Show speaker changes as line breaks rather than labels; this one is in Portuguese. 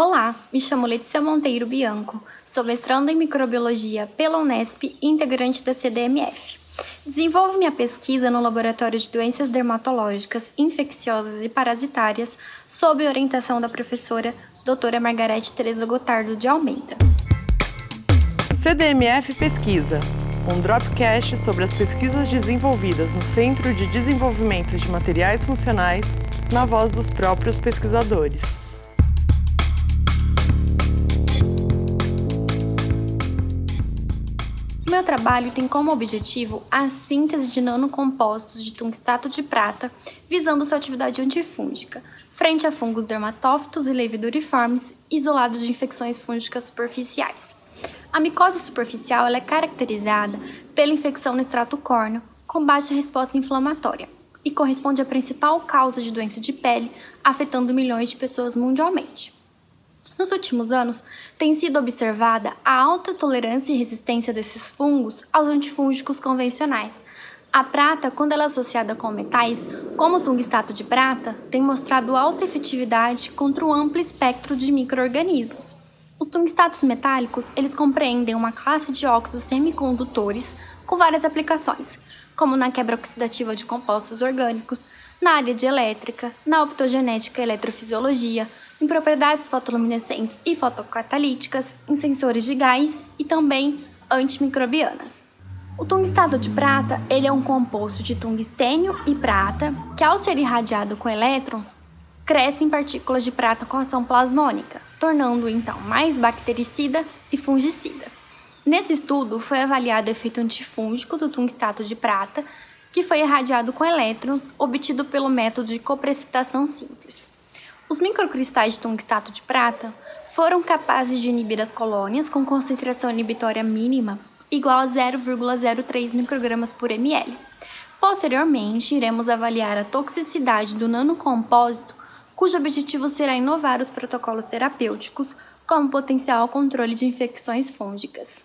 Olá, me chamo Letícia Monteiro Bianco, sou mestranda em microbiologia pela Unesp integrante da CDMF. Desenvolvo minha pesquisa no Laboratório de Doenças Dermatológicas, Infecciosas e Parasitárias, sob orientação da professora doutora Margarete Teresa Gotardo de Almeida.
CDMF Pesquisa, um dropcast sobre as pesquisas desenvolvidas no Centro de Desenvolvimento de Materiais Funcionais, na voz dos próprios pesquisadores.
O meu trabalho tem como objetivo a síntese de nanocompostos de tungstato de prata, visando sua atividade antifúngica, frente a fungos dermatófitos e leviduriformes isolados de infecções fúngicas superficiais. A micose superficial é caracterizada pela infecção no extrato córneo, com baixa resposta inflamatória, e corresponde à principal causa de doença de pele, afetando milhões de pessoas mundialmente. Nos últimos anos, tem sido observada a alta tolerância e resistência desses fungos aos antifúngicos convencionais. A prata, quando ela é associada com metais, como o tungstato de prata, tem mostrado alta efetividade contra um amplo espectro de microorganismos. Os tungstatos metálicos, eles compreendem uma classe de óxidos semicondutores com várias aplicações, como na quebra oxidativa de compostos orgânicos, na área de elétrica, na optogenética e eletrofisiologia, em propriedades fotoluminescentes e fotocatalíticas, em sensores de gás e também antimicrobianas. O tungstato de prata ele é um composto de tungstênio e prata que, ao ser irradiado com elétrons, cresce em partículas de prata com ação plasmônica, tornando-o então mais bactericida e fungicida. Nesse estudo, foi avaliado o efeito antifúngico do tungstato de prata, que foi irradiado com elétrons, obtido pelo método de coprecipitação simples. Os microcristais de tungstato de prata foram capazes de inibir as colônias com concentração inibitória mínima igual a 0,03 microgramas por ml. Posteriormente, iremos avaliar a toxicidade do nanocompósito, cujo objetivo será inovar os protocolos terapêuticos como potencial controle de infecções fúngicas.